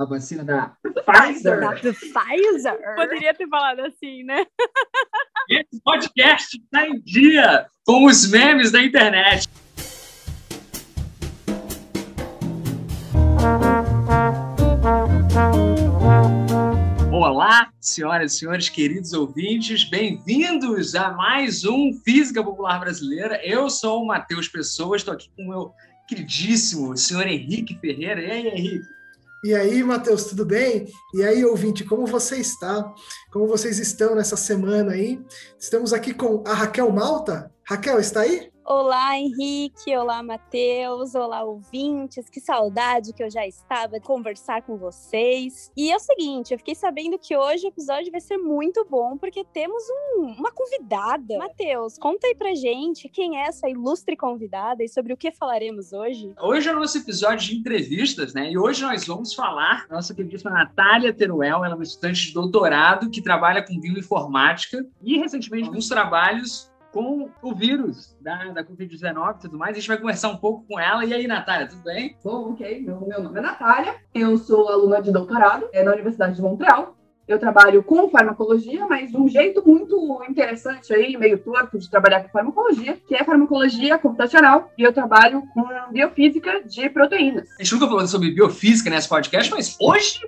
a vacina da Pfizer. Da Pfizer. Poderia ter falado assim, né? Esse podcast está em dia com os memes da internet. Olá, senhoras e senhores, queridos ouvintes, bem-vindos a mais um Física Popular Brasileira. Eu sou o Matheus Pessoa, estou aqui com o meu queridíssimo senhor Henrique Ferreira. E aí, Henrique? E aí, Matheus, tudo bem? E aí, ouvinte, como você está? Como vocês estão nessa semana aí? Estamos aqui com a Raquel Malta. Raquel, está aí? Olá, Henrique. Olá, Matheus. Olá, ouvintes. Que saudade que eu já estava de conversar com vocês. E é o seguinte, eu fiquei sabendo que hoje o episódio vai ser muito bom, porque temos um, uma convidada. Matheus, conta aí pra gente quem é essa ilustre convidada e sobre o que falaremos hoje. Hoje é o nosso episódio de entrevistas, né? E hoje nós vamos falar da nossa queridíssima Natália Teruel. Ela é uma estudante de doutorado que trabalha com bioinformática e, recentemente, alguns trabalhos com o vírus da, da Covid-19 e tudo mais. A gente vai conversar um pouco com ela. E aí, Natália, tudo bem? Bom, ok. Meu, meu nome é Natália. Eu sou aluna de doutorado é, na Universidade de Montreal. Eu trabalho com farmacologia, mas de um jeito muito interessante aí, meio torto de trabalhar com farmacologia, que é farmacologia computacional, e eu trabalho com biofísica de proteínas. A gente nunca falou sobre biofísica nesse podcast, mas hoje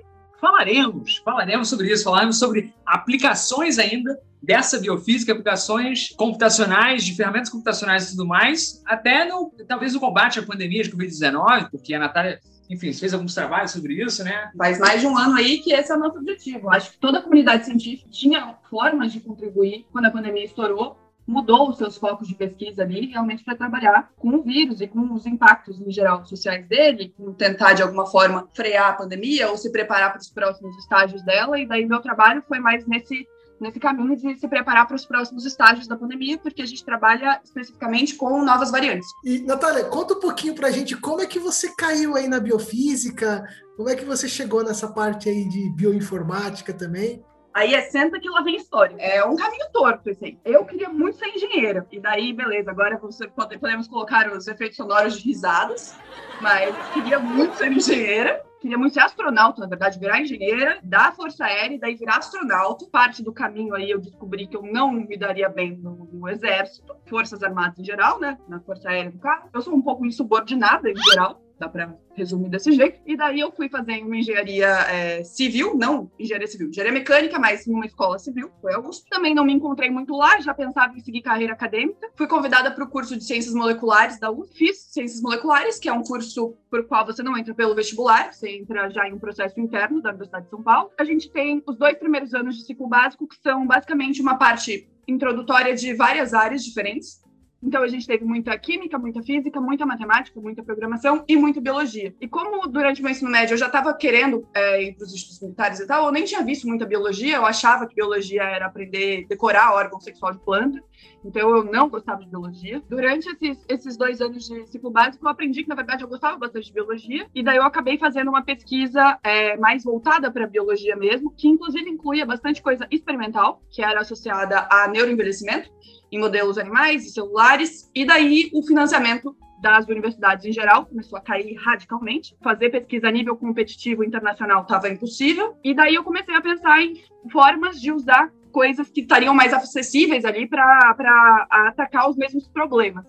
falaremos, falaremos sobre isso, falaremos sobre aplicações ainda dessa biofísica, aplicações computacionais, de ferramentas computacionais e tudo mais, até no, talvez no combate à pandemia de Covid-19, porque a Natália enfim, fez alguns trabalhos sobre isso, né? Faz mais de um ano aí que esse é o nosso objetivo. Acho que toda a comunidade científica tinha formas de contribuir quando a pandemia estourou, mudou os seus focos de pesquisa ali realmente para trabalhar com o vírus e com os impactos em geral sociais dele, tentar de alguma forma frear a pandemia ou se preparar para os próximos estágios dela. E daí meu trabalho foi mais nesse nesse caminho de se preparar para os próximos estágios da pandemia, porque a gente trabalha especificamente com novas variantes. E, Natália, conta um pouquinho para a gente como é que você caiu aí na biofísica, como é que você chegou nessa parte aí de bioinformática também? Aí é senta que lá vem história. É um caminho torto, assim. Eu queria muito ser engenheira. E daí, beleza, agora você pode, podemos colocar os efeitos sonoros de risadas. Mas queria muito ser engenheira queria muito ser astronauta, na verdade, virar engenheira da Força Aérea e daí virar astronauta. Parte do caminho aí eu descobri que eu não me daria bem no, no Exército, Forças Armadas em geral, né? Na Força Aérea, no caso. Eu sou um pouco insubordinada em geral dá para resumir desse jeito. E daí eu fui fazer uma engenharia é, civil, não engenharia civil, engenharia mecânica, mas em uma escola civil, foi a USP. Também não me encontrei muito lá, já pensava em seguir carreira acadêmica. Fui convidada para o curso de Ciências Moleculares da USP, fiz Ciências Moleculares, que é um curso por qual você não entra pelo vestibular, você entra já em um processo interno da Universidade de São Paulo. A gente tem os dois primeiros anos de ciclo básico, que são basicamente uma parte introdutória de várias áreas diferentes. Então a gente teve muita química, muita física, muita matemática, muita programação e muita biologia. E como durante o meu ensino médio eu já estava querendo é, ir para os estudos militares e tal, eu nem tinha visto muita biologia, eu achava que biologia era aprender, decorar órgão sexual de planta. Então eu não gostava de biologia. Durante esses, esses dois anos de ciclo básico, eu aprendi que, na verdade, eu gostava bastante de biologia. E daí eu acabei fazendo uma pesquisa é, mais voltada para biologia mesmo, que inclusive incluía bastante coisa experimental, que era associada a neuroenvelhecimento em modelos animais e celulares, e daí o financiamento das universidades em geral começou a cair radicalmente. Fazer pesquisa a nível competitivo internacional estava impossível, e daí eu comecei a pensar em formas de usar coisas que estariam mais acessíveis ali para atacar os mesmos problemas.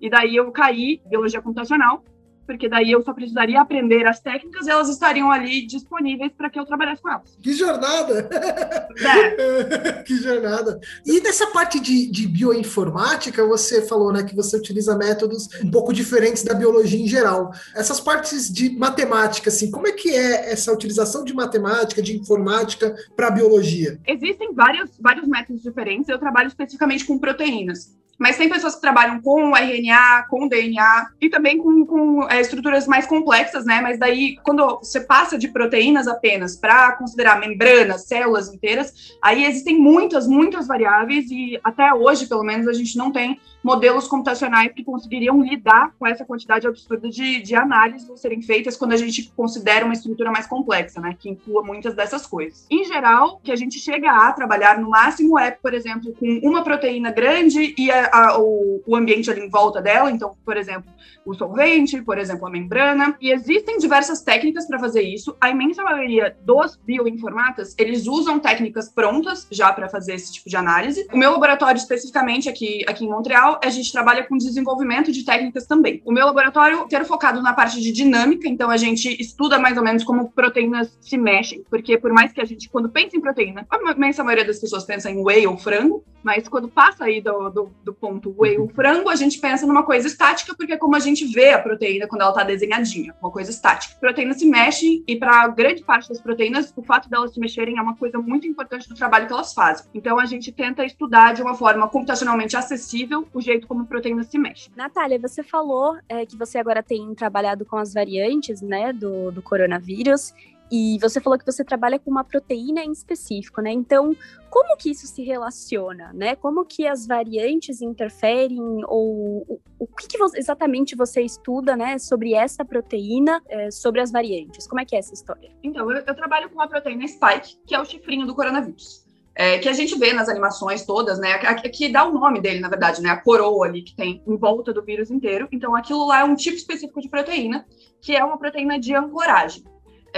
E daí eu caí biologia computacional porque daí eu só precisaria aprender as técnicas e elas estariam ali disponíveis para que eu trabalhasse com elas. Que jornada! É. que jornada! E nessa parte de, de, bioinformática, você falou né, que você utiliza métodos um pouco diferentes da biologia em geral. Essas partes de matemática, assim, como é que é essa utilização de matemática, de informática para a biologia? Existem vários, vários métodos diferentes. Eu trabalho especificamente com proteínas. Mas tem pessoas que trabalham com RNA, com DNA e também com, com é, estruturas mais complexas, né? Mas daí, quando você passa de proteínas apenas para considerar membranas, células inteiras, aí existem muitas, muitas variáveis e até hoje, pelo menos, a gente não tem modelos computacionais que conseguiriam lidar com essa quantidade absurda de, de análises serem feitas quando a gente considera uma estrutura mais complexa, né? Que inclua muitas dessas coisas. Em geral, que a gente chega a trabalhar no máximo é, por exemplo, com uma proteína grande e a, a, o, o ambiente ali em volta dela, então, por exemplo, o solvente, por exemplo, a membrana. E existem diversas técnicas para fazer isso. A imensa maioria dos bioinformatas, eles usam técnicas prontas já para fazer esse tipo de análise. O meu laboratório, especificamente aqui, aqui em Montreal, a gente trabalha com desenvolvimento de técnicas também. O meu laboratório é focado na parte de dinâmica, então a gente estuda mais ou menos como proteínas se mexem, porque por mais que a gente, quando pensa em proteína, a imensa maioria das pessoas pensa em whey ou frango, mas quando passa aí do, do, do ponto whey ou frango, a gente pensa numa coisa estática, porque é como a gente vê a proteína quando ela está desenhadinha, uma coisa estática. A proteína se mexe e para grande parte das proteínas, o fato delas se mexerem é uma coisa muito importante do trabalho que elas fazem. Então a gente tenta estudar de uma forma computacionalmente acessível o jeito como a proteína se mexe. Natália, você falou é, que você agora tem trabalhado com as variantes, né, do, do coronavírus. E você falou que você trabalha com uma proteína em específico, né? Então, como que isso se relaciona, né? Como que as variantes interferem ou o, o que, que você, exatamente você estuda, né, sobre essa proteína, é, sobre as variantes? Como é que é essa história? Então, eu, eu trabalho com uma proteína spike, que é o chifrinho do coronavírus. É, que a gente vê nas animações todas, né? Que, que dá o nome dele, na verdade, né? A coroa ali que tem em volta do vírus inteiro. Então, aquilo lá é um tipo específico de proteína, que é uma proteína de ancoragem.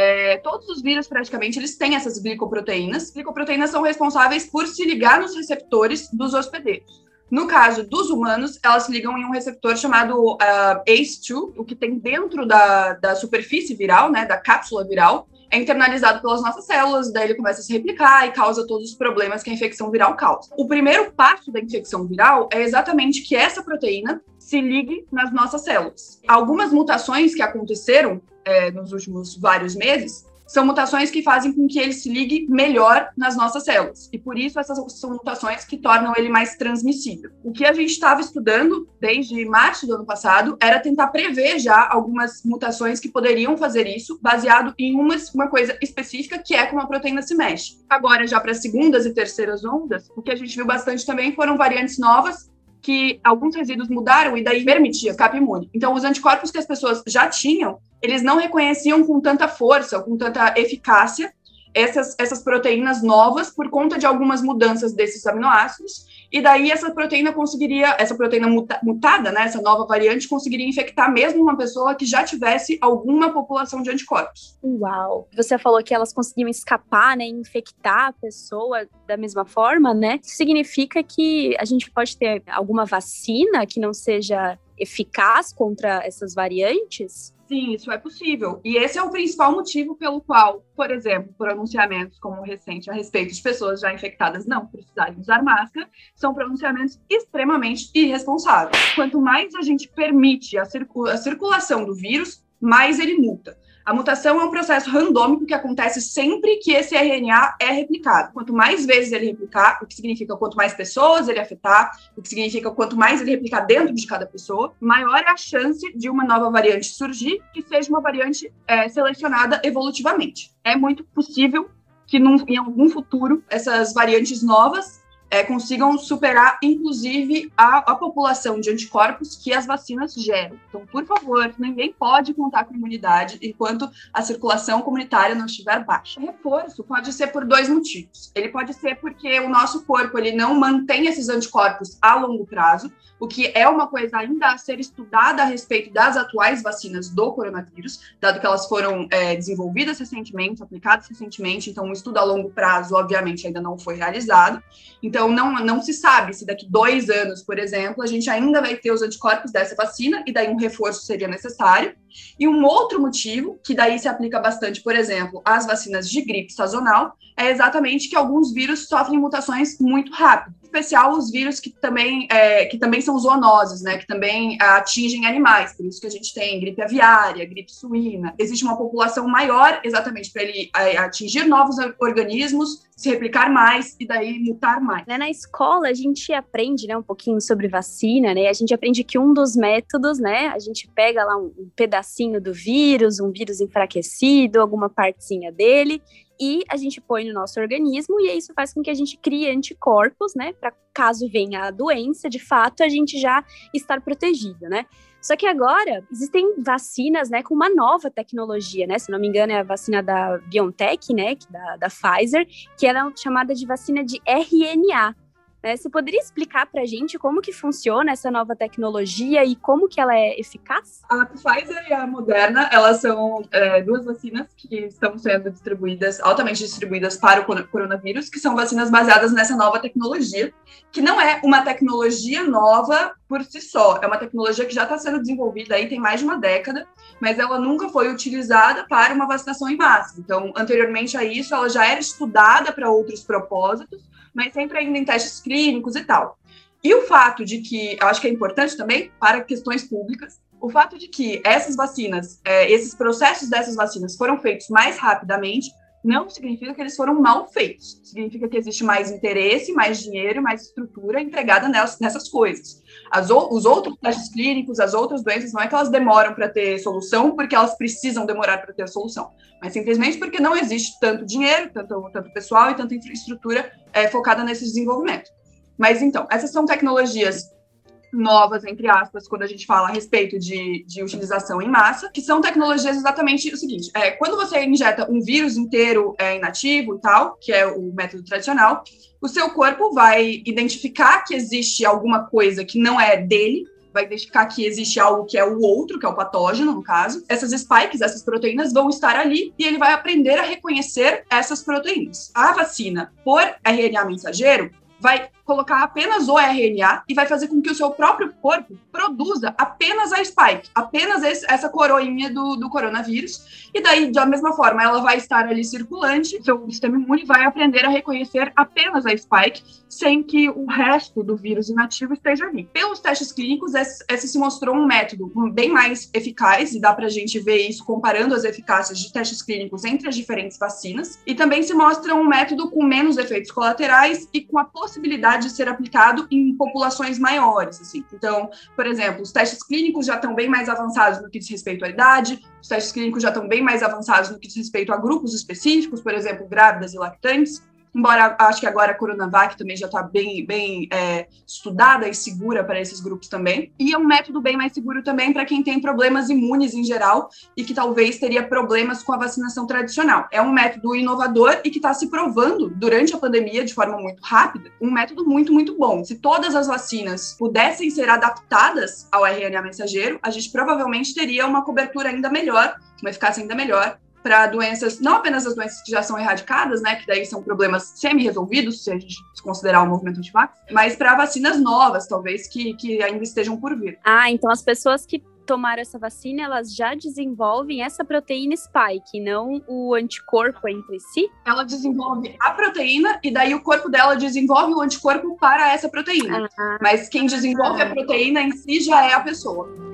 É, todos os vírus, praticamente, eles têm essas glicoproteínas. Glicoproteínas são responsáveis por se ligar nos receptores dos hospedeiros. No caso dos humanos, elas se ligam em um receptor chamado uh, ACE2, o que tem dentro da, da superfície viral, né, da cápsula viral, é internalizado pelas nossas células, daí ele começa a se replicar e causa todos os problemas que a infecção viral causa. O primeiro passo da infecção viral é exatamente que essa proteína se ligue nas nossas células. Algumas mutações que aconteceram é, nos últimos vários meses são mutações que fazem com que ele se ligue melhor nas nossas células. E por isso essas são mutações que tornam ele mais transmissível. O que a gente estava estudando desde março do ano passado era tentar prever já algumas mutações que poderiam fazer isso, baseado em uma, uma coisa específica, que é como a proteína se mexe. Agora, já para segundas e terceiras ondas, o que a gente viu bastante também foram variantes novas que alguns resíduos mudaram e daí permitia escape imune. Então, os anticorpos que as pessoas já tinham, eles não reconheciam com tanta força, com tanta eficácia, essas, essas proteínas novas por conta de algumas mudanças desses aminoácidos, e daí essa proteína conseguiria, essa proteína muta, mutada, né, essa nova variante, conseguiria infectar mesmo uma pessoa que já tivesse alguma população de anticorpos. Uau! Você falou que elas conseguiam escapar, né, infectar a pessoa da mesma forma, né? Significa que a gente pode ter alguma vacina que não seja eficaz contra essas variantes? Sim, isso é possível. E esse é o principal motivo pelo qual, por exemplo, pronunciamentos como o recente a respeito de pessoas já infectadas não precisarem usar máscara, são pronunciamentos extremamente irresponsáveis. Quanto mais a gente permite a, a circulação do vírus, mais ele multa. A mutação é um processo randômico que acontece sempre que esse RNA é replicado. Quanto mais vezes ele replicar, o que significa quanto mais pessoas ele afetar, o que significa quanto mais ele replicar dentro de cada pessoa, maior é a chance de uma nova variante surgir que seja uma variante é, selecionada evolutivamente. É muito possível que num, em algum futuro essas variantes novas é, consigam superar, inclusive, a, a, população de anticorpos que as vacinas geram. Então, por favor, ninguém pode contar com imunidade enquanto a circulação comunitária não estiver baixa. O reforço pode ser por dois motivos. Ele pode ser porque o nosso corpo ele não mantém esses anticorpos a longo prazo, o que é uma coisa ainda a ser estudada a respeito das atuais vacinas do coronavírus, dado que elas foram é, desenvolvidas recentemente, aplicadas recentemente, então um estudo a longo prazo, obviamente, ainda não foi realizado. Então, não, não se sabe se daqui dois anos, por exemplo, a gente ainda vai ter os anticorpos dessa vacina, e daí um reforço seria necessário. E um outro motivo, que daí se aplica bastante, por exemplo, às vacinas de gripe sazonal, é exatamente que alguns vírus sofrem mutações muito rápido especial os vírus que também, é, que também são zoonoses, né, que também atingem animais, por isso que a gente tem gripe aviária, gripe suína. Existe uma população maior exatamente para ele é, atingir novos organismos, se replicar mais e daí mutar mais. Né, na escola a gente aprende, né, um pouquinho sobre vacina, né? A gente aprende que um dos métodos, né, a gente pega lá um, pedacinho do vírus, um vírus enfraquecido, alguma partezinha dele e a gente põe no nosso organismo e isso faz com que a gente crie anticorpos, né, para caso venha a doença, de fato a gente já estar protegido, né? Só que agora existem vacinas, né, com uma nova tecnologia, né? Se não me engano, é a vacina da BioNTech, né, da, da Pfizer, que ela é chamada de vacina de RNA. Né? Você poderia explicar para a gente como que funciona essa nova tecnologia e como que ela é eficaz? A Pfizer e a Moderna, elas são é, duas vacinas que estão sendo distribuídas, altamente distribuídas para o coronavírus, que são vacinas baseadas nessa nova tecnologia, que não é uma tecnologia nova por si só, é uma tecnologia que já está sendo desenvolvida aí tem mais de uma década, mas ela nunca foi utilizada para uma vacinação em massa. Então, anteriormente a isso, ela já era estudada para outros propósitos, mas sempre ainda em testes clínicos e tal. E o fato de que, eu acho que é importante também para questões públicas, o fato de que essas vacinas, é, esses processos dessas vacinas foram feitos mais rapidamente, não significa que eles foram mal feitos. Significa que existe mais interesse, mais dinheiro, mais estrutura empregada nessas, nessas coisas. As, os outros testes clínicos, as outras doenças, não é que elas demoram para ter solução porque elas precisam demorar para ter a solução, mas simplesmente porque não existe tanto dinheiro, tanto, tanto pessoal e tanta infraestrutura é, focada nesse desenvolvimento. Mas então, essas são tecnologias novas, entre aspas, quando a gente fala a respeito de, de utilização em massa, que são tecnologias exatamente o seguinte: é, quando você injeta um vírus inteiro é, inativo e tal, que é o método tradicional, o seu corpo vai identificar que existe alguma coisa que não é dele, vai identificar que existe algo que é o outro, que é o patógeno, no caso. Essas spikes, essas proteínas vão estar ali e ele vai aprender a reconhecer essas proteínas. A vacina por RNA mensageiro vai colocar apenas o RNA e vai fazer com que o seu próprio corpo produza apenas a spike, apenas esse, essa coroinha do, do coronavírus. E daí, da mesma forma, ela vai estar ali circulante, seu sistema imune vai aprender a reconhecer apenas a spike, sem que o resto do vírus inativo esteja ali. Pelos testes clínicos, esse, esse se mostrou um método bem mais eficaz, e dá para a gente ver isso comparando as eficácias de testes clínicos entre as diferentes vacinas. E também se mostra um método com menos efeitos colaterais e com a possibilidade de ser aplicado em populações maiores. Assim. Então, por exemplo, os testes clínicos já estão bem mais avançados no que diz respeito à idade, os testes clínicos já estão bem mais avançados no que diz respeito a grupos específicos, por exemplo, grávidas e lactantes embora acho que agora a Coronavac também já está bem, bem é, estudada e segura para esses grupos também. E é um método bem mais seguro também para quem tem problemas imunes em geral e que talvez teria problemas com a vacinação tradicional. É um método inovador e que está se provando durante a pandemia de forma muito rápida, um método muito, muito bom. Se todas as vacinas pudessem ser adaptadas ao RNA mensageiro, a gente provavelmente teria uma cobertura ainda melhor, uma eficácia ainda melhor para doenças, não apenas as doenças que já são erradicadas, né, que daí são problemas semi-resolvidos, se a gente considerar o movimento antivax, mas para vacinas novas, talvez, que, que ainda estejam por vir. Ah, então as pessoas que tomaram essa vacina, elas já desenvolvem essa proteína spike, não o anticorpo entre si? Ela desenvolve a proteína e daí o corpo dela desenvolve o anticorpo para essa proteína. Ah, Mas quem desenvolve a proteína em si já é a pessoa.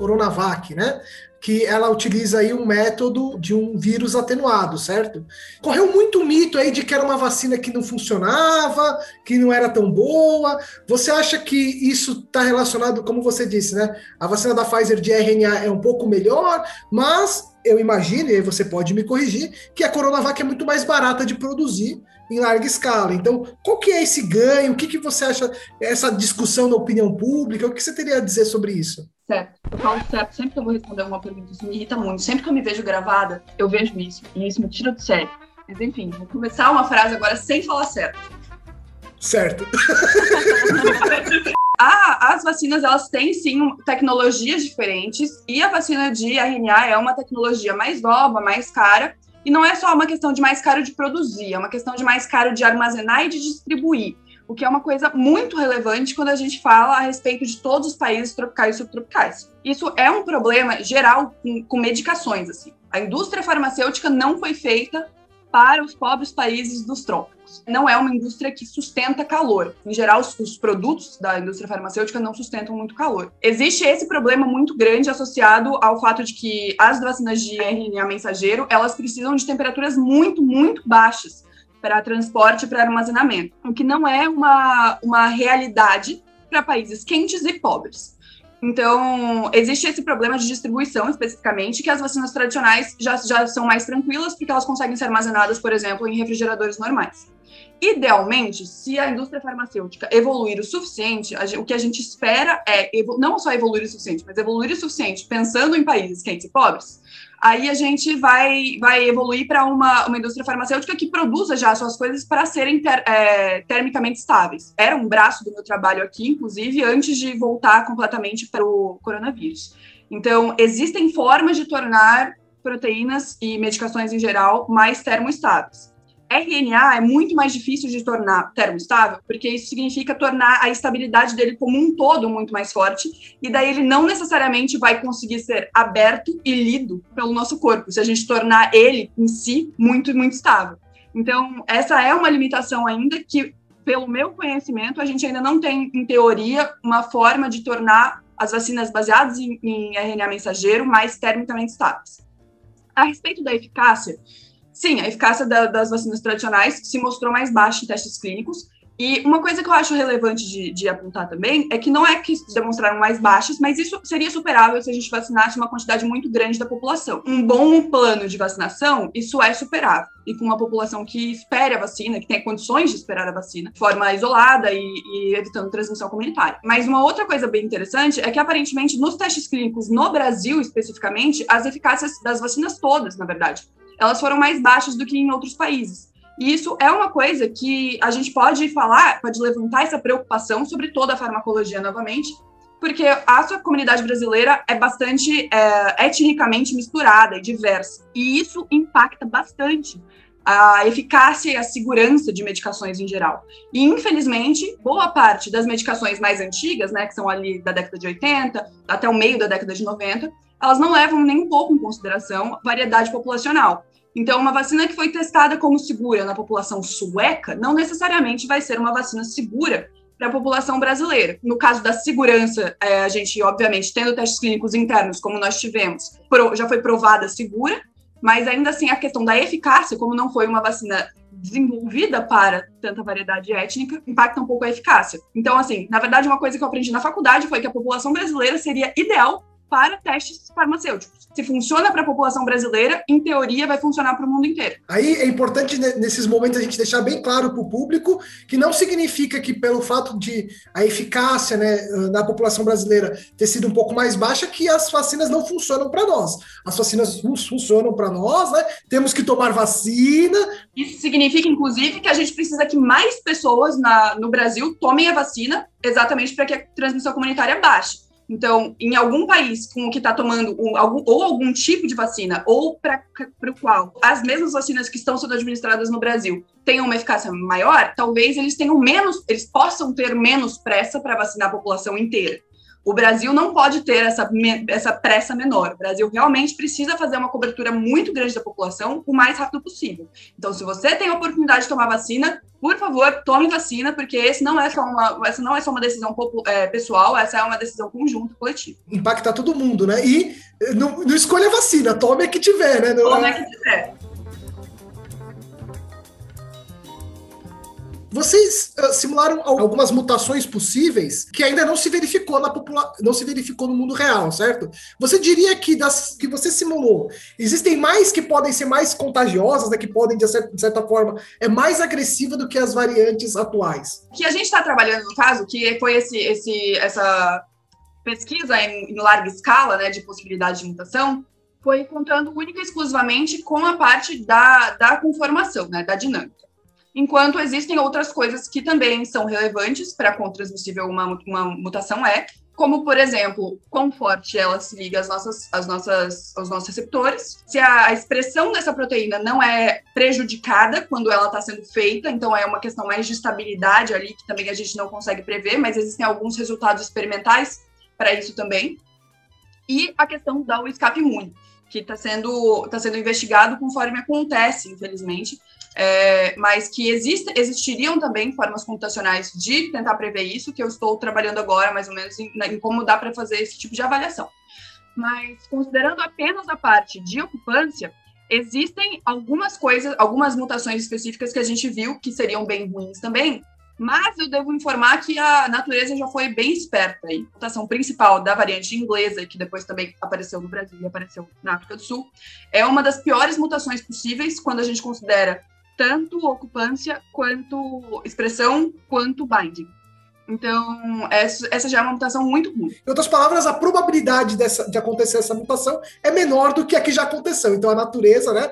Coronavac, né? que ela utiliza aí um método de um vírus atenuado, certo? Correu muito mito aí de que era uma vacina que não funcionava, que não era tão boa. Você acha que isso está relacionado, como você disse, né? A vacina da Pfizer de RNA é um pouco melhor, mas eu imagino, e aí você pode me corrigir, que a Coronavac é muito mais barata de produzir em larga escala. Então, qual que é esse ganho? O que, que você acha, essa discussão na opinião pública? O que você teria a dizer sobre isso? Certo. Eu falo certo sempre que eu vou responder uma pergunta. Isso me irrita muito. Sempre que eu me vejo gravada, eu vejo isso. E isso me tira do sério. Mas enfim, vou começar uma frase agora sem falar certo. Certo. ah, as vacinas, elas têm sim tecnologias diferentes. E a vacina de RNA é uma tecnologia mais nova, mais cara. E não é só uma questão de mais caro de produzir, é uma questão de mais caro de armazenar e de distribuir o que é uma coisa muito relevante quando a gente fala a respeito de todos os países tropicais e subtropicais. Isso é um problema geral com, com medicações. Assim. A indústria farmacêutica não foi feita para os pobres países dos trópicos. Não é uma indústria que sustenta calor. Em geral, os, os, produtos da indústria farmacêutica não sustentam muito calor. Existe esse problema muito grande associado ao fato de que as vacinas de RNA mensageiro, elas precisam de temperaturas muito, muito baixas para transporte para armazenamento, o que não é uma, uma realidade para países quentes e pobres. Então, existe esse problema de distribuição especificamente, que as vacinas tradicionais já, já são mais tranquilas, porque elas conseguem ser armazenadas, por exemplo, em refrigeradores normais. Idealmente, se a indústria farmacêutica evoluir o suficiente, o que a gente espera é não só evoluir o suficiente, mas evoluir o suficiente pensando em países quentes e pobres, aí a gente vai, vai evoluir para uma, uma indústria farmacêutica que produza já suas coisas para serem ter, é, termicamente estáveis. Era um braço do meu trabalho aqui, inclusive, antes de voltar completamente para o coronavírus. Então, existem formas de tornar proteínas e medicações em geral mais termoestáveis. RNA é muito mais difícil de tornar termoestável, porque isso significa tornar a estabilidade dele como um todo muito mais forte, e daí ele não necessariamente vai conseguir ser aberto e lido pelo nosso corpo, se a gente tornar ele em si muito, muito estável. Então, essa é uma limitação ainda que, pelo meu conhecimento, a gente ainda não tem, em teoria, uma forma de tornar as vacinas baseadas em, em RNA mensageiro mais termicamente estáveis. A respeito da eficácia, sim, a eficácia da, das vacinas tradicionais se mostrou mais baixa em testes clínicos. E uma coisa que eu acho relevante de, de, apontar também é que não é que demonstraram mais baixas, mas isso seria superável se a gente vacinasse uma quantidade muito grande da população. Um bom plano de vacinação, isso é superável. E com uma população que espere a vacina, que tenha condições de esperar a vacina, de forma isolada e, e evitando transmissão comunitária. Mas uma outra coisa bem interessante é que, aparentemente, nos testes clínicos no Brasil, especificamente, as eficácias das vacinas todas, na verdade, elas foram mais baixas do que em outros países. E isso é uma coisa que a gente pode falar, pode levantar essa preocupação sobre toda a farmacologia novamente, porque a sua comunidade brasileira é bastante é, etnicamente misturada e diversa. E isso impacta bastante a eficácia e a segurança de medicações em geral. E, infelizmente, boa parte das medicações mais antigas, né, que são ali da década de 80 até o meio da década de 90, elas não levam nem um pouco em consideração variedade populacional. Então, uma vacina que foi testada como segura na população sueca não necessariamente vai ser uma vacina segura para a população brasileira. No caso da segurança, é, a gente, obviamente, tendo testes clínicos internos, como nós tivemos, já foi provada segura, mas ainda assim a questão da eficácia, como não foi uma vacina desenvolvida para tanta variedade étnica, impacta um pouco a eficácia. Então, assim, na verdade, uma coisa que eu aprendi na faculdade foi que a população brasileira seria ideal para testes farmacêuticos. Se funciona para a população brasileira, em teoria vai funcionar para o mundo inteiro. Aí é importante nesses momentos a gente deixar bem claro para o público que não significa que pelo fato de a eficácia né, na população brasileira ter sido um pouco mais baixa que as vacinas não funcionam para nós. As vacinas funcionam para nós, né? Temos que tomar vacina. Isso significa, inclusive, que a gente precisa que mais pessoas na, no Brasil tomem a vacina exatamente para que a transmissão comunitária baixe. Então, em algum país com que está tomando um, algum, ou algum tipo de vacina, ou para o qual as mesmas vacinas que estão sendo administradas no Brasil tenham uma eficácia maior, talvez eles tenham menos, eles possam ter menos pressa para vacinar a população inteira. O Brasil não pode ter essa, essa pressa menor. O Brasil realmente precisa fazer uma cobertura muito grande da população o mais rápido possível. Então, se você tem a oportunidade de tomar vacina, por favor, tome vacina, porque esse não é só uma, essa não é só uma decisão é, pessoal, essa é uma decisão conjunta, coletiva. Impacta todo mundo, né? E não, não escolha a vacina, tome a que tiver, né? Não tome é... a que tiver. Vocês uh, simularam algumas mutações possíveis que ainda não se verificou na popula não se verificou no mundo real, certo? Você diria que das que você simulou, existem mais que podem ser mais contagiosas, né, que podem de certa, de certa forma é mais agressiva do que as variantes atuais? Que a gente está trabalhando no caso, que foi esse, esse essa pesquisa em, em larga escala, né, de possibilidade de mutação, foi contando única e exclusivamente com a parte da, da conformação, né, da dinâmica enquanto existem outras coisas que também são relevantes para transmissível uma, uma mutação é, como, por exemplo, quão forte ela se liga às nossas, às nossas, aos nossos receptores, se a expressão dessa proteína não é prejudicada quando ela está sendo feita, então é uma questão mais de estabilidade ali, que também a gente não consegue prever, mas existem alguns resultados experimentais para isso também. E a questão do escape imune, que está sendo, tá sendo investigado conforme acontece, infelizmente, é, mas que existe, existiriam também formas computacionais de tentar prever isso, que eu estou trabalhando agora, mais ou menos, em, em como dá para fazer esse tipo de avaliação. Mas, considerando apenas a parte de ocupância, existem algumas coisas, algumas mutações específicas que a gente viu que seriam bem ruins também, mas eu devo informar que a natureza já foi bem esperta. A mutação principal da variante inglesa, que depois também apareceu no Brasil e apareceu na África do Sul, é uma das piores mutações possíveis quando a gente considera tanto ocupância quanto expressão quanto binding. Então, essa, essa já é uma mutação muito ruim. Em outras palavras, a probabilidade dessa, de acontecer essa mutação é menor do que a que já aconteceu. Então, a natureza, né,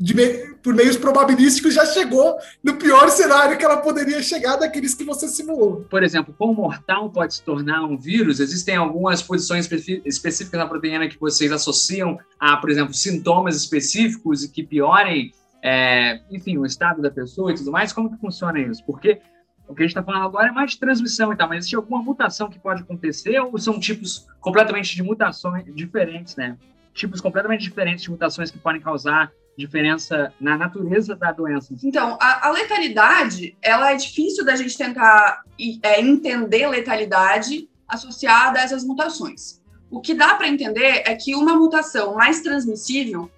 de, por meios probabilísticos, já chegou no pior cenário que ela poderia chegar daqueles que você simulou. Por exemplo, como mortal pode se tornar um vírus, existem algumas posições específicas na proteína que vocês associam a, por exemplo, sintomas específicos e que piorem, é, enfim, o estado da pessoa e tudo mais. Como que funciona isso? Porque o que a gente está falando agora é mais de transmissão e tal, mas existe alguma mutação que pode acontecer ou são tipos completamente de mutações diferentes, né? Tipos completamente diferentes de mutações que podem causar diferença na natureza da doença? Então, a, a letalidade, ela é difícil da gente tentar é, entender letalidade associada a essas mutações. O que dá para entender é que uma mutação mais transmissível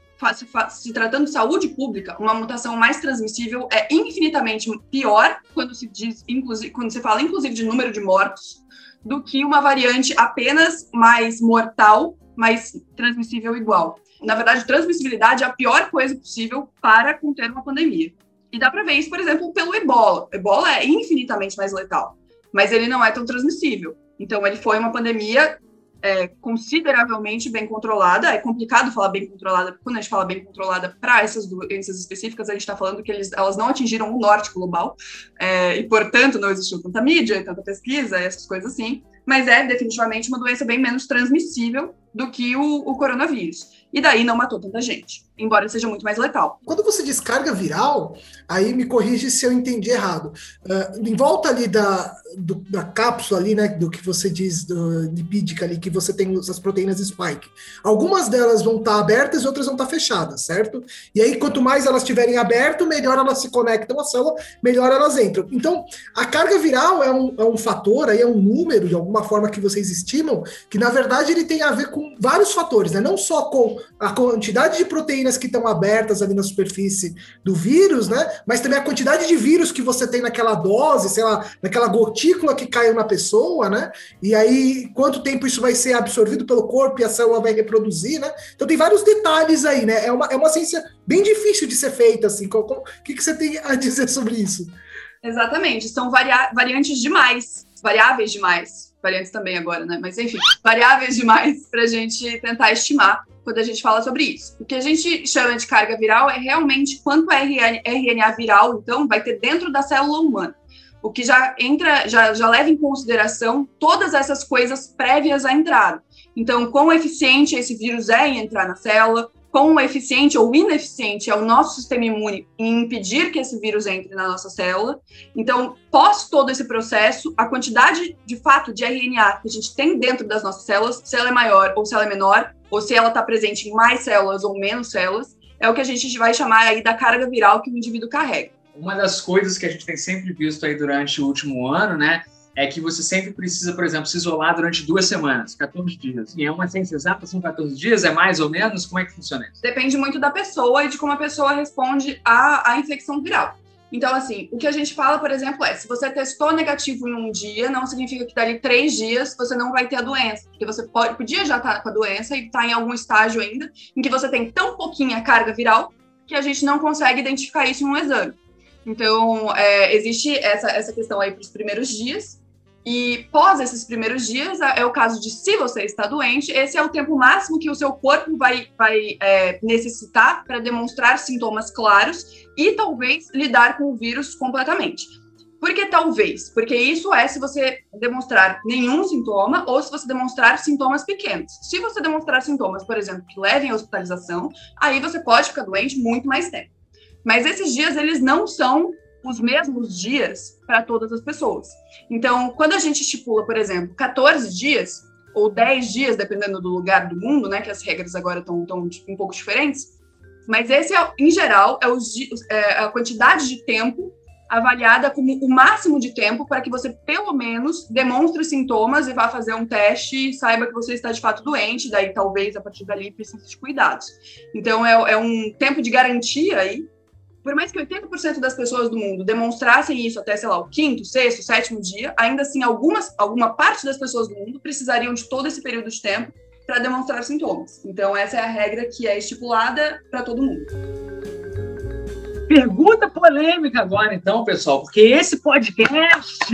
se, tratando de saúde pública, uma mutação mais transmissível é infinitamente pior quando se diz, inclusive, quando se fala inclusive de número de mortos, do que uma variante apenas mais mortal, mais transmissível igual. Na verdade, transmissibilidade é a pior coisa possível para conter uma pandemia. E dá para ver isso, por exemplo, pelo ebola. O ebola é infinitamente mais letal, mas ele não é tão transmissível. Então, ele foi uma pandemia é, consideravelmente bem controlada. É complicado falar bem controlada, porque quando a gente fala bem controlada para essas doenças específicas, a gente está falando que eles, elas não atingiram o norte global, é, e, portanto, não existiu tanta mídia, tanta pesquisa, essas coisas assim. Mas é definitivamente uma doença bem menos transmissível do que o, o coronavírus. E daí não matou tanta gente embora seja muito mais letal. Quando você descarga viral, aí me corrige se eu entendi errado. Uh, em volta ali da, do, da cápsula ali, né, do que você diz do, lipídica ali, que você tem as proteínas spike. Algumas delas vão estar tá abertas e outras vão estar tá fechadas, certo? E aí, quanto mais elas estiverem abertas, melhor elas se conectam à célula, melhor elas entram. Então, a carga viral é um, é um fator, aí é um número, de alguma forma, que vocês estimam, que na verdade ele tem a ver com vários fatores, né? Não só com a quantidade de proteínas que estão abertas ali na superfície do vírus, né? Mas também a quantidade de vírus que você tem naquela dose, sei lá, naquela gotícula que caiu na pessoa, né? E aí, quanto tempo isso vai ser absorvido pelo corpo e a célula vai reproduzir, né? Então tem vários detalhes aí, né? É uma, é uma ciência bem difícil de ser feita, assim. O que, que você tem a dizer sobre isso? Exatamente, são varia variantes demais, variáveis demais, variantes também agora, né? Mas enfim, variáveis demais para a gente tentar estimar quando a gente fala sobre isso. O que a gente chama de carga viral é realmente quanto RNA, viral, então, vai ter dentro da célula humana. O que já entra, já, já leva em consideração todas essas coisas prévias à entrada. Então, quão eficiente esse vírus é em entrar na célula, quão eficiente ou ineficiente é o nosso sistema imune em impedir que esse vírus entre na nossa célula. Então, pós todo esse processo, a quantidade de fato de RNA que a gente tem dentro das nossas células, se ela é maior ou se ela é menor, ou se ela está presente em mais células ou menos células, é o que a gente vai chamar aí da carga viral que o indivíduo carrega. Uma das coisas que a gente tem sempre visto aí durante o último ano, né, é que você sempre precisa, por exemplo, se isolar durante duas semanas, 14 dias. E é uma ciência exata, são 14 dias? É mais ou menos? Como é que funciona isso? Depende muito da pessoa e de como a pessoa responde à, à infecção viral. Então, assim, o que a gente fala, por exemplo, é: se você testou negativo em um dia, não significa que dali três dias você não vai ter a doença. Porque você pode, podia já estar com a doença e estar tá em algum estágio ainda em que você tem tão pouquinha carga viral que a gente não consegue identificar isso em um exame. Então, é, existe essa, essa questão aí para os primeiros dias. E pós esses primeiros dias, é, o caso de se você está doente, esse é o tempo máximo que o seu corpo vai, vai é, necessitar para demonstrar sintomas claros e talvez lidar com o vírus completamente. Por que talvez? Porque isso é se você demonstrar nenhum sintoma ou se você demonstrar sintomas pequenos. Se você demonstrar sintomas, por exemplo, que levem à hospitalização, aí você pode ficar doente muito mais tempo. Mas esses dias, eles não são os mesmos dias para todas as pessoas. Então, quando a gente estipula, por exemplo, 14 dias ou 10 dias, dependendo do lugar do mundo, né, que as regras agora estão um pouco diferentes, mas esse, é, em geral, é, os, é a quantidade de tempo avaliada como o máximo de tempo para que você, pelo menos, demonstre sintomas e vá fazer um teste e saiba que você está de fato doente, daí talvez a partir dali precise de cuidados. Então, é, é um tempo de garantia aí por mais que 80% das pessoas do mundo demonstrassem isso até, sei lá, o quinto, sexto, sétimo dia, ainda assim, algumas, alguma parte das pessoas do mundo precisariam de todo esse período de tempo para demonstrar sintomas. Então, essa é a regra que é estipulada para todo mundo. Pergunta polêmica agora, então, pessoal, porque esse podcast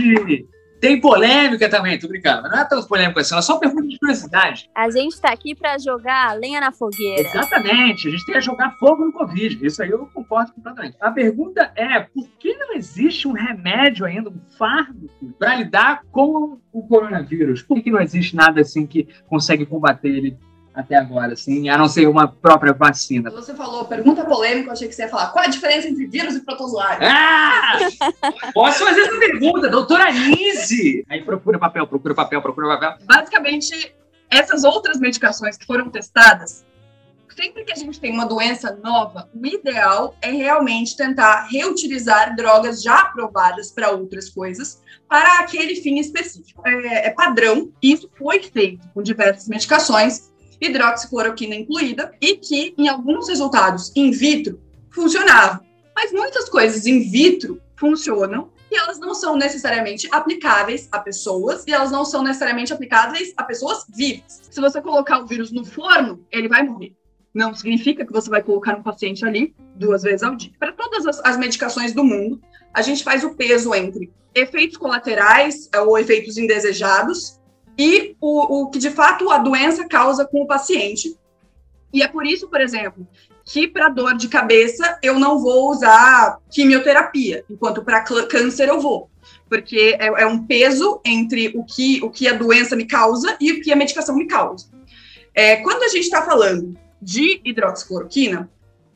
tem polêmica também, tô brincando. Mas não é tão polêmico assim, é só pergunta de curiosidade. A gente tá aqui para jogar lenha na fogueira. Exatamente, a gente tem que jogar fogo no Covid. Isso aí eu concordo completamente. A pergunta é: por que não existe um remédio ainda, um fármaco, para lidar com o coronavírus? Por que não existe nada assim que consegue combater ele até agora, assim, a não ser uma própria vacina. Você falou pergunta polêmica, eu achei que você ia falar qual a diferença entre vírus e protozoário? Ah! Posso fazer essa pergunta, doutora Nise! Aí procura papel, procura papel, procura papel. Basicamente, essas outras medicações que foram testadas, sempre que a gente tem uma doença nova, o ideal é realmente tentar reutilizar drogas já aprovadas para outras coisas para aquele fim específico. É, é padrão, isso foi feito com diversas medicações, hidroxicloroquina incluída, e que, em alguns resultados in vitro, funcionava. Mas muitas coisas in vitro funcionam e elas não são necessariamente aplicáveis a pessoas e elas não são necessariamente aplicáveis a pessoas vivas. Se você colocar o vírus no forno, ele vai morrer. Não significa que você vai colocar um paciente ali duas vezes ao dia. Para todas as, as medicações do mundo, a gente faz o peso entre efeitos colaterais ou efeitos indesejados e o, o que de fato a doença causa com o paciente. E é por isso, por exemplo, que para dor de cabeça eu não vou usar quimioterapia, enquanto para câncer eu vou. Porque é, é, um peso entre o que, o que a doença me causa e o que a medicação me causa. É, quando a gente está falando de hidroxicloroquina,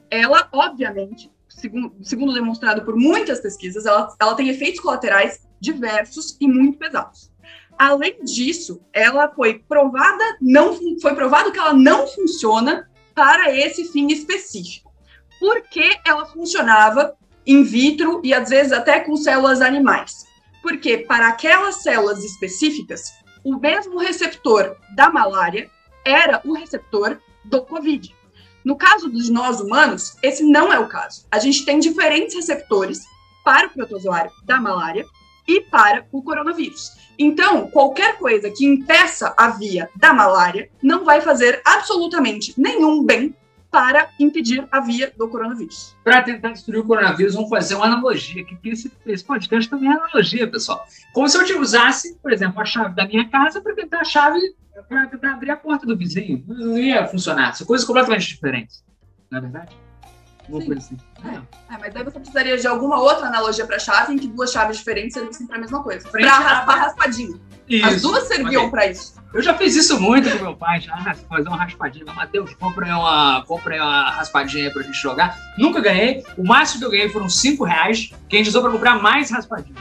ela, obviamente, segundo, segundo demonstrado por muitas pesquisas, ela, ela tem efeitos colaterais diversos e muito pesados. Além disso, ela foi provada, não foi provado que ela não funciona para esse fim específico. Porque ela funcionava in vitro e às vezes até com células animais. Porque para aquelas células específicas, o mesmo receptor da malária era o receptor do COVID. No caso dos nós humanos, esse não é o caso. A gente tem diferentes receptores para o protozoário da malária e para o coronavírus. Então, qualquer coisa que impeça a via da malária não vai fazer absolutamente nenhum bem para impedir a via do coronavírus. Para tentar destruir o coronavírus, vamos fazer uma analogia, que esse, esse podcast também é analogia, pessoal. Como se eu usasse, por exemplo, a chave da minha casa para tentar a chave para abrir a porta do vizinho. Não ia funcionar. São coisas completamente diferentes. Não é verdade? Uma coisa assim. É. é. mas aí você precisaria de alguma outra analogia para chave em que duas chaves diferentes seriam sempre a mesma coisa. Para raspar raspadinho. Isso. As duas serviam okay. para isso. Eu já fiz isso muito com meu pai, já fazer uma raspadinha. Matheus, compra uma, compra uma raspadinha pra gente jogar. Nunca ganhei. O máximo que eu ganhei foram 5 reais, que a gente usou pra comprar mais raspadinha.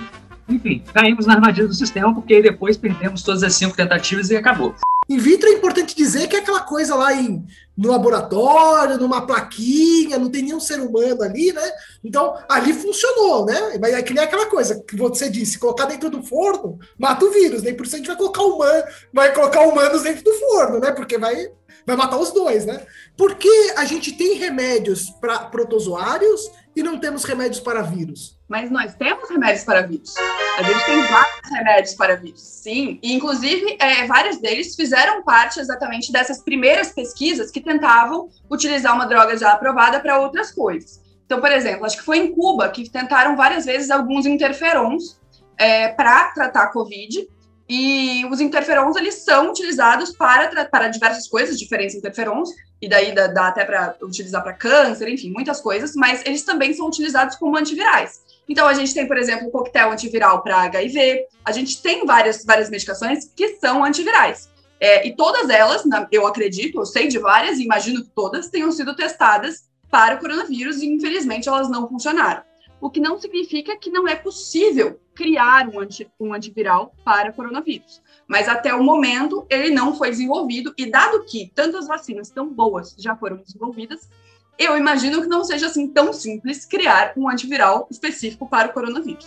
Enfim, caímos na armadilha do sistema, porque depois perdemos todas as cinco tentativas e acabou. In vitro é importante dizer que é aquela coisa lá em, no laboratório, numa plaquinha, não tem nenhum ser humano ali, né? Então, ali funcionou, né? Mas é que nem aquela coisa que você disse, colocar dentro do forno, mata o vírus, nem por isso a gente vai colocar humano, vai colocar humanos dentro do forno, né? Porque vai, vai matar os dois, né? Porque a gente tem remédios para protozoários e não temos remédios para vírus? Mas nós temos remédios para vírus. A gente tem vários remédios para vírus, sim. E, inclusive, é, vários deles fizeram parte exatamente dessas primeiras pesquisas que tentavam utilizar uma droga já aprovada para outras coisas. Então, por exemplo, acho que foi em Cuba que tentaram várias vezes alguns interferons é, para tratar a Covid. E os interferons, eles são utilizados para, para diversas coisas, diferentes interferons, e daí dá, dá até para utilizar para câncer, enfim, muitas coisas, mas eles também são utilizados como antivirais. Então, a gente tem, por exemplo, o coquetel antiviral para HIV, a gente tem várias, várias medicações que são antivirais. É, e todas elas, eu acredito, eu sei de várias, e imagino que todas tenham sido testadas para o coronavírus e, infelizmente, elas não funcionaram. O que não significa que não é possível criar um, anti, um antiviral para coronavírus. Mas até o momento ele não foi desenvolvido, e dado que tantas vacinas tão boas já foram desenvolvidas, eu imagino que não seja assim tão simples criar um antiviral específico para o coronavírus.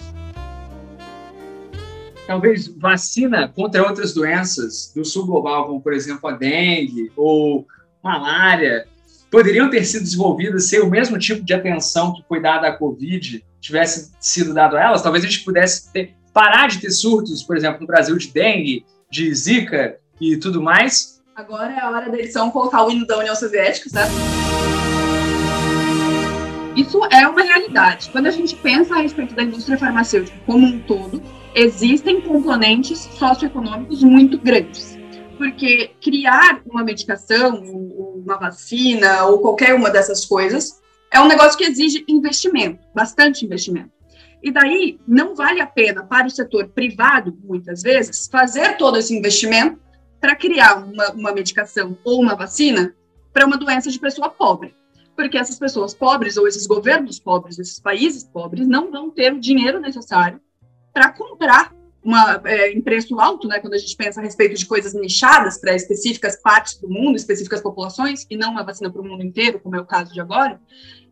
Talvez vacina contra outras doenças do sul global, como por exemplo a dengue ou malária, poderiam ter sido desenvolvidas sem o mesmo tipo de atenção que foi dada à Covid tivesse sido dado a elas. Talvez a gente pudesse ter, parar de ter surtos, por exemplo, no Brasil de dengue, de zika e tudo mais. Agora é a hora da edição colocar o hino da União Soviética, certo? Isso é uma realidade. Quando a gente pensa a respeito da indústria farmacêutica como um todo, existem componentes socioeconômicos muito grandes. Porque criar uma medicação, uma vacina ou qualquer uma dessas coisas é um negócio que exige investimento, bastante investimento. E daí não vale a pena para o setor privado, muitas vezes, fazer todo esse investimento para criar uma, uma medicação ou uma vacina para uma doença de pessoa pobre. Porque essas pessoas pobres, ou esses governos pobres, esses países pobres, não vão ter o dinheiro necessário para comprar uma, é, em preço alto, né, quando a gente pensa a respeito de coisas nichadas para específicas partes do mundo, específicas populações, e não uma vacina para o mundo inteiro, como é o caso de agora,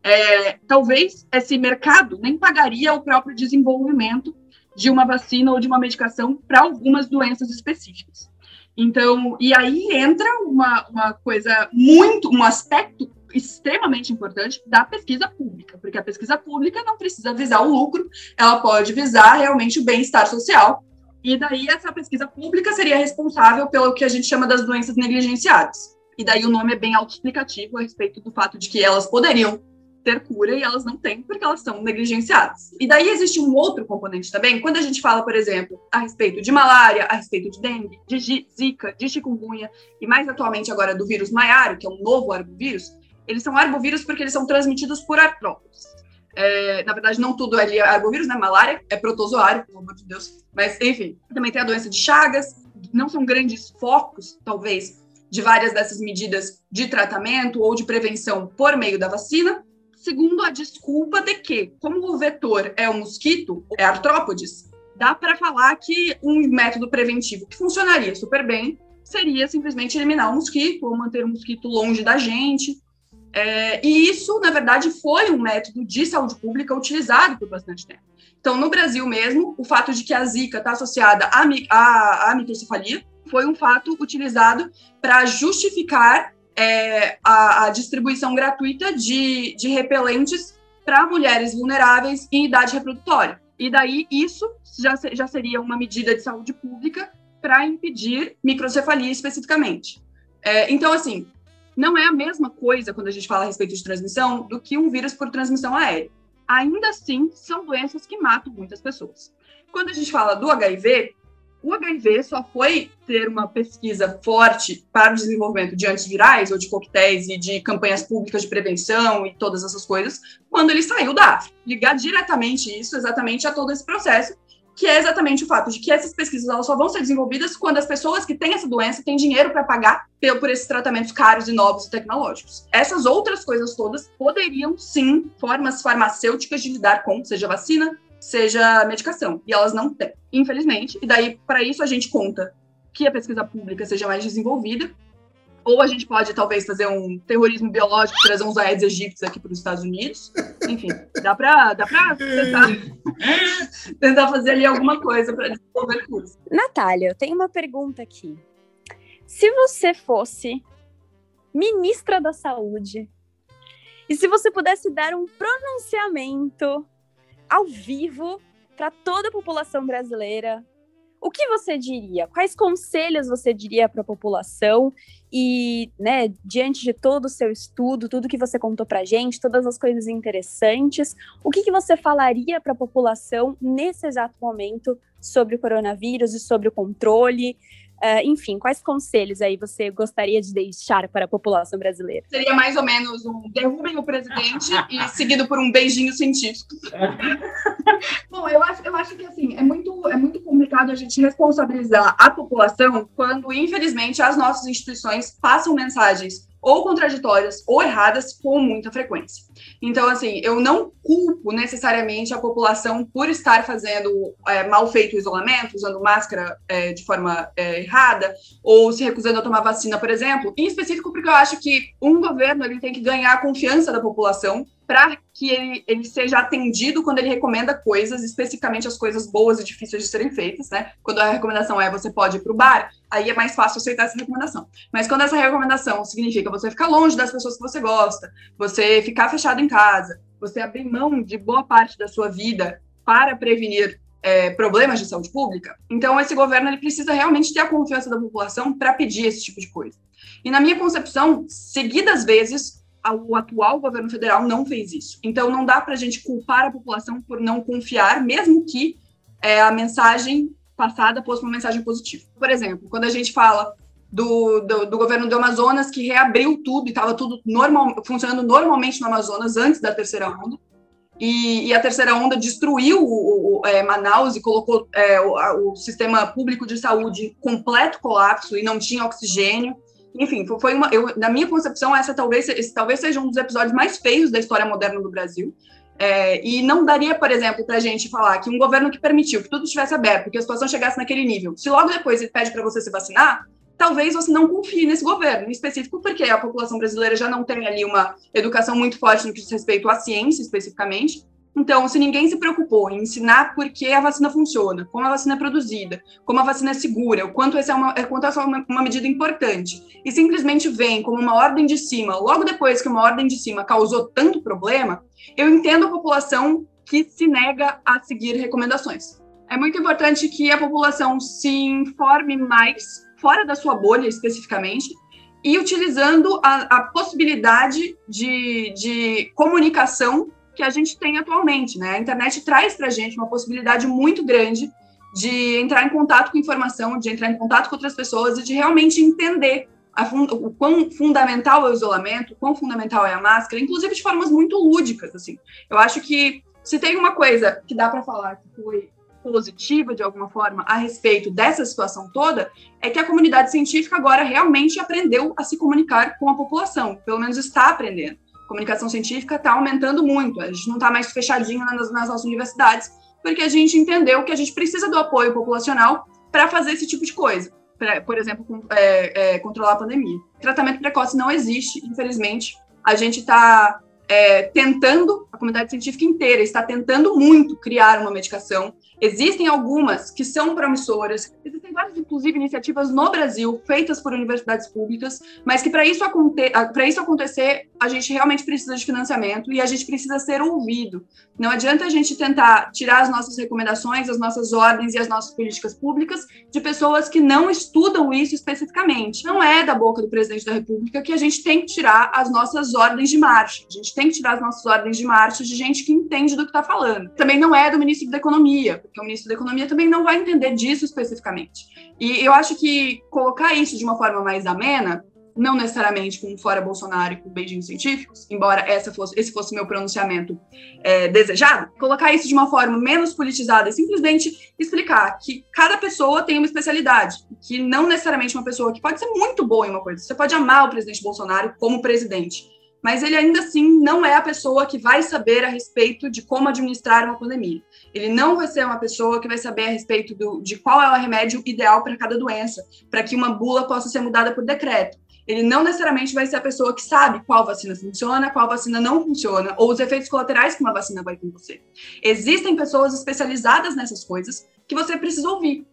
é, talvez esse mercado nem pagaria o próprio desenvolvimento de uma vacina ou de uma medicação para algumas doenças específicas. Então, e aí entra uma, uma coisa muito, um aspecto extremamente importante da pesquisa pública, porque a pesquisa pública não precisa visar o lucro, ela pode visar realmente o bem-estar social, e daí essa pesquisa pública seria responsável pelo que a gente chama das doenças negligenciadas. E daí o nome é bem autoexplicativo a respeito do fato de que elas poderiam ter cura e elas não têm porque elas são negligenciadas. E daí existe um outro componente também, quando a gente fala, por exemplo, a respeito de malária, a respeito de dengue, de zika, de chikungunya e mais atualmente agora do vírus maiário, que é um novo arbovírus, eles são arbovírus porque eles são transmitidos por artrópodes. É, na verdade, não tudo é arbovírus, né? Malária é protozoário, pelo amor de Deus. Mas, enfim, também tem a doença de Chagas. Não são grandes focos, talvez, de várias dessas medidas de tratamento ou de prevenção por meio da vacina, segundo a desculpa de que, como o vetor é o mosquito, é artrópodes, dá para falar que um método preventivo que funcionaria super bem seria simplesmente eliminar o mosquito ou manter o mosquito longe da gente. É, e isso, na verdade, foi um método de saúde pública utilizado por bastante tempo. Então, no Brasil mesmo, o fato de que a zika está associada à, à, à microcefalia foi um fato utilizado para justificar é, a, a, distribuição gratuita de, de repelentes para mulheres vulneráveis em idade reprodutória. E daí isso já, já seria uma medida de saúde pública para impedir microcefalia especificamente. É, então, assim, não é a mesma coisa quando a gente fala a respeito de transmissão do que um vírus por transmissão aérea. Ainda assim, são doenças que matam muitas pessoas. Quando a gente fala do HIV, o HIV só foi ter uma pesquisa forte para o desenvolvimento de antivirais ou de coquetéis e de campanhas públicas de prevenção e todas essas coisas quando ele saiu da África. Ligar diretamente isso exatamente a todo esse processo, que é exatamente o fato de que essas pesquisas elas só vão ser desenvolvidas quando as pessoas que têm essa doença têm dinheiro para pagar por esses tratamentos caros e novos e tecnológicos. Essas outras coisas todas poderiam sim formas farmacêuticas de lidar com, seja vacina, seja medicação. E elas não têm, infelizmente. E daí, para isso, a gente conta que a pesquisa pública seja mais desenvolvida. Ou a gente pode, talvez, fazer um terrorismo biológico, trazer uns Aedes aegyptis aqui para os Estados Unidos. Enfim, dá para dá tentar, tentar fazer ali alguma coisa para desenvolver curso. Natália, eu tenho uma pergunta aqui. Se você fosse ministra da Saúde e se você pudesse dar um pronunciamento ao vivo para toda a população brasileira, o que você diria? Quais conselhos você diria para a população? E, né, diante de todo o seu estudo, tudo que você contou para gente, todas as coisas interessantes, o que, que você falaria para a população nesse exato momento sobre o coronavírus e sobre o controle? Uh, enfim, quais conselhos aí você gostaria de deixar para a população brasileira? Seria mais ou menos um derrubem o presidente e seguido por um beijinho científico. Bom, eu acho, eu acho que assim, é muito, é muito complicado a gente responsabilizar a população quando, infelizmente, as nossas instituições passam mensagens ou contraditórias ou erradas com muita frequência. Então, assim, eu não culpo necessariamente a população por estar fazendo é, mal feito o isolamento, usando máscara é, de forma é, errada, ou se recusando a tomar vacina, por exemplo, em específico porque eu acho que um governo ele tem que ganhar a confiança da população para que ele, ele, seja atendido quando ele recomenda coisas, especificamente as coisas boas e difíceis de serem feitas, né? Quando a recomendação é você pode ir para o bar, aí é mais fácil aceitar essa recomendação. Mas quando essa recomendação significa você ficar longe das pessoas que você gosta, você ficar fechado em casa, você abrir mão de boa parte da sua vida para prevenir é, problemas de saúde pública, então esse governo ele precisa realmente ter a confiança da população para pedir esse tipo de coisa. E na minha concepção, seguidas vezes, o atual governo federal não fez isso. Então, não dá para a gente culpar a população por não confiar, mesmo que é, a mensagem passada fosse uma mensagem positiva. Por exemplo, quando a gente fala do, do, do, governo do Amazonas, que reabriu tudo e estava tudo normal, funcionando normalmente no Amazonas antes da terceira onda. E, e a terceira onda destruiu o, o é, Manaus e colocou é, o, o, sistema público de saúde em completo colapso e não tinha oxigênio. Enfim, foi uma. Eu, na minha concepção, essa talvez, esse talvez seja um dos episódios mais feios da história moderna do Brasil. É, e não daria, por exemplo, para a gente falar que um governo que permitiu que tudo estivesse aberto, que a situação chegasse naquele nível, se logo depois ele pede para você se vacinar, talvez você não confie nesse governo, em específico porque a população brasileira já não tem ali uma educação muito forte no que diz respeito à ciência, especificamente. Então, se ninguém se preocupou em ensinar por que a vacina funciona, como a vacina é produzida, como a vacina é segura, o quanto essa é uma, quanto essa é uma, uma medida importante, e simplesmente vem como uma ordem de cima, logo depois que uma ordem de cima causou tanto problema, eu entendo a população que se nega a seguir recomendações. É muito importante que a população se informe mais fora da sua bolha especificamente, e utilizando a, a possibilidade de, de comunicação que a gente tem atualmente. Né? A internet traz para a gente uma possibilidade muito grande de entrar em contato com informação, de entrar em contato com outras pessoas e de realmente entender o quão fundamental é o isolamento, o quão fundamental é a máscara, inclusive de formas muito lúdicas. Assim. Eu acho que se tem uma coisa que dá para falar que foi positiva, de alguma forma, a respeito dessa situação toda, é que a comunidade científica agora realmente aprendeu a se comunicar com a população, pelo menos está aprendendo. Comunicação científica está aumentando muito, a gente não está mais fechadinho nas, nas nossas universidades, porque a gente entendeu que a gente precisa do apoio populacional para fazer esse tipo de coisa. Pra, por exemplo, com, é, é, controlar a pandemia. Tratamento precoce não existe, infelizmente. A gente está é, tentando, a comunidade científica inteira está tentando muito criar uma medicação Existem algumas que são promissoras, existem várias, inclusive, iniciativas no Brasil, feitas por universidades públicas, mas que para isso, aconte isso acontecer, a gente realmente precisa de financiamento e a gente precisa ser ouvido. Não adianta a gente tentar tirar as nossas recomendações, as nossas ordens e as nossas políticas públicas de pessoas que não estudam isso especificamente. Não é da boca do presidente da República que a gente tem que tirar as nossas ordens de marcha. A gente tem que tirar as nossas ordens de marcha de gente que entende do que está falando. Também não é do ministro da Economia, porque o ministro da Economia também não vai entender disso especificamente. E eu acho que colocar isso de uma forma mais amena, não necessariamente com fora Bolsonaro e com beijinhos científicos, embora essa fosse, esse fosse meu pronunciamento é, desejado, colocar isso de uma forma menos politizada e simplesmente explicar que cada pessoa tem uma especialidade, que não necessariamente uma pessoa que pode ser muito boa em uma coisa, você pode amar o presidente Bolsonaro como presidente, mas ele ainda assim não é a pessoa que vai saber a respeito de como administrar uma pandemia. Ele não vai ser uma pessoa que vai saber a respeito do, de qual é o remédio ideal para cada doença, para que uma bula possa ser mudada por decreto. Ele não necessariamente vai ser a pessoa que sabe qual vacina funciona, qual vacina não funciona, ou os efeitos colaterais que uma vacina vai ter com você. Existem pessoas especializadas nessas coisas que você precisa ouvir.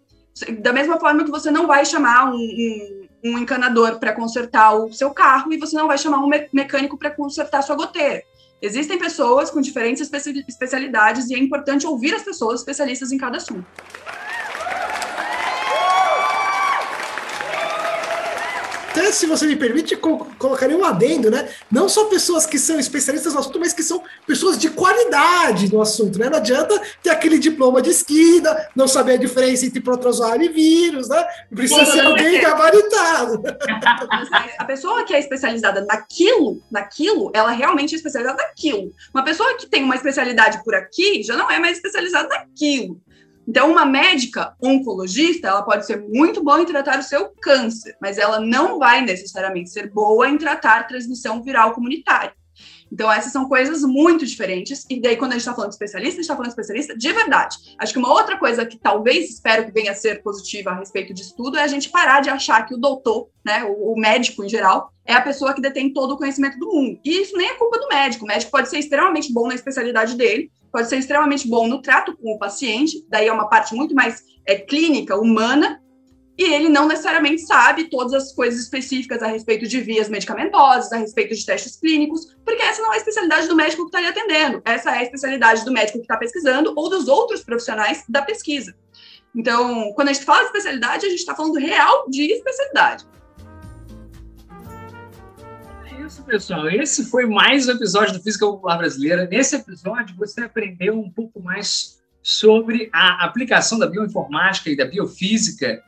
Da mesma forma que você não vai chamar um, um, um encanador para consertar o seu carro e você não vai chamar um mecânico para consertar sua goteira. Existem pessoas com diferentes especialidades e é importante ouvir as pessoas especialistas em cada assunto. Até, se você me permite, co colocaria um adendo, né? Não só pessoas que são especialistas no assunto, mas que são pessoas de qualidade no assunto, né? Não adianta ter aquele diploma de esquina, não saber a diferença entre protozoário e vírus, né? Precisa ser alguém gabaritado. A pessoa que é especializada naquilo, naquilo, ela realmente é especializada naquilo. Uma pessoa que tem uma especialidade por aqui já não é mais especializada naquilo. Então, uma médica oncologista, ela pode ser muito boa em tratar o seu câncer, mas ela não vai necessariamente ser boa em tratar transmissão viral comunitária. Então, essas são coisas muito diferentes. E daí, quando a gente está falando de especialista, a gente está falando de especialista de verdade. Acho que uma outra coisa que talvez espero que venha a ser positiva a respeito disso tudo é a gente parar de achar que o doutor, né, o, médico em geral, é a pessoa que detém todo o conhecimento do mundo. E isso nem é culpa do médico. O médico pode ser extremamente bom na especialidade dele, pode ser extremamente bom no trato com o paciente, daí é uma parte muito mais é, clínica, humana, e ele não necessariamente sabe todas as coisas específicas a respeito de vias medicamentosas, a respeito de testes clínicos, porque essa não é a especialidade do médico que está atendendo, essa é a especialidade do médico que está pesquisando ou dos outros profissionais da pesquisa. Então, quando a gente fala de especialidade, a gente está falando real de especialidade isso, pessoal. Esse foi mais um episódio do Física Popular Brasileira. Nesse episódio, você aprendeu um pouco mais sobre a aplicação da bioinformática e da biofísica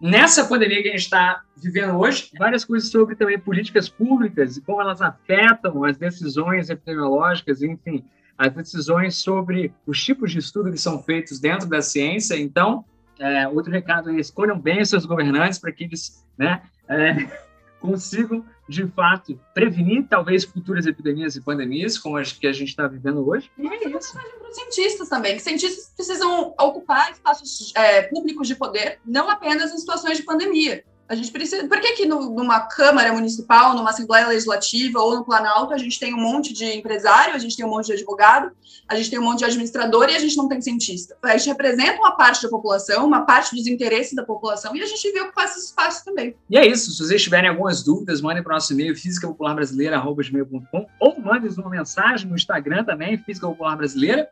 nessa pandemia que a gente está vivendo hoje. Várias coisas sobre também políticas públicas e como elas afetam as decisões epidemiológicas, enfim, as decisões sobre os tipos de estudo que são feitos dentro da ciência. Então, é, outro recado é escolham bem os seus governantes para que eles né, é, consigam, de fato, prevenir talvez futuras epidemias e pandemias, como as que a gente está vivendo hoje. E é isso. para os cientistas também, que cientistas precisam ocupar espaços é, públicos de poder, não apenas em situações de pandemia. A gente precisa. Por que, que no, numa Câmara Municipal, numa Assembleia Legislativa ou no Planalto a gente tem um monte de empresário, a gente tem um monte de advogado, a gente tem um monte de administrador e a gente não tem cientista? A gente representa uma parte da população, uma parte dos interesses da população e a gente vê ocupar esses espaços também. E é isso. Se vocês tiverem algumas dúvidas, mandem para o nosso e-mail fisicapopularbrasileira.com ou mandem uma mensagem no Instagram também, Física Popular Brasileira.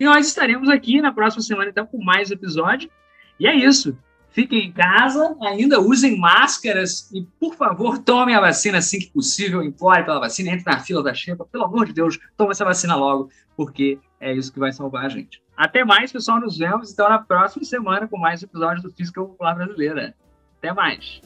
E nós estaremos aqui na próxima semana, então, com mais episódio. E é isso. Fiquem em casa, ainda usem máscaras e, por favor, tomem a vacina assim que possível. Implore pela vacina, entre na fila da Xepa. Pelo amor de Deus, tome essa vacina logo, porque é isso que vai salvar a gente. Até mais, pessoal. Nos vemos então na próxima semana com mais episódios do Física Popular Brasileira. Até mais.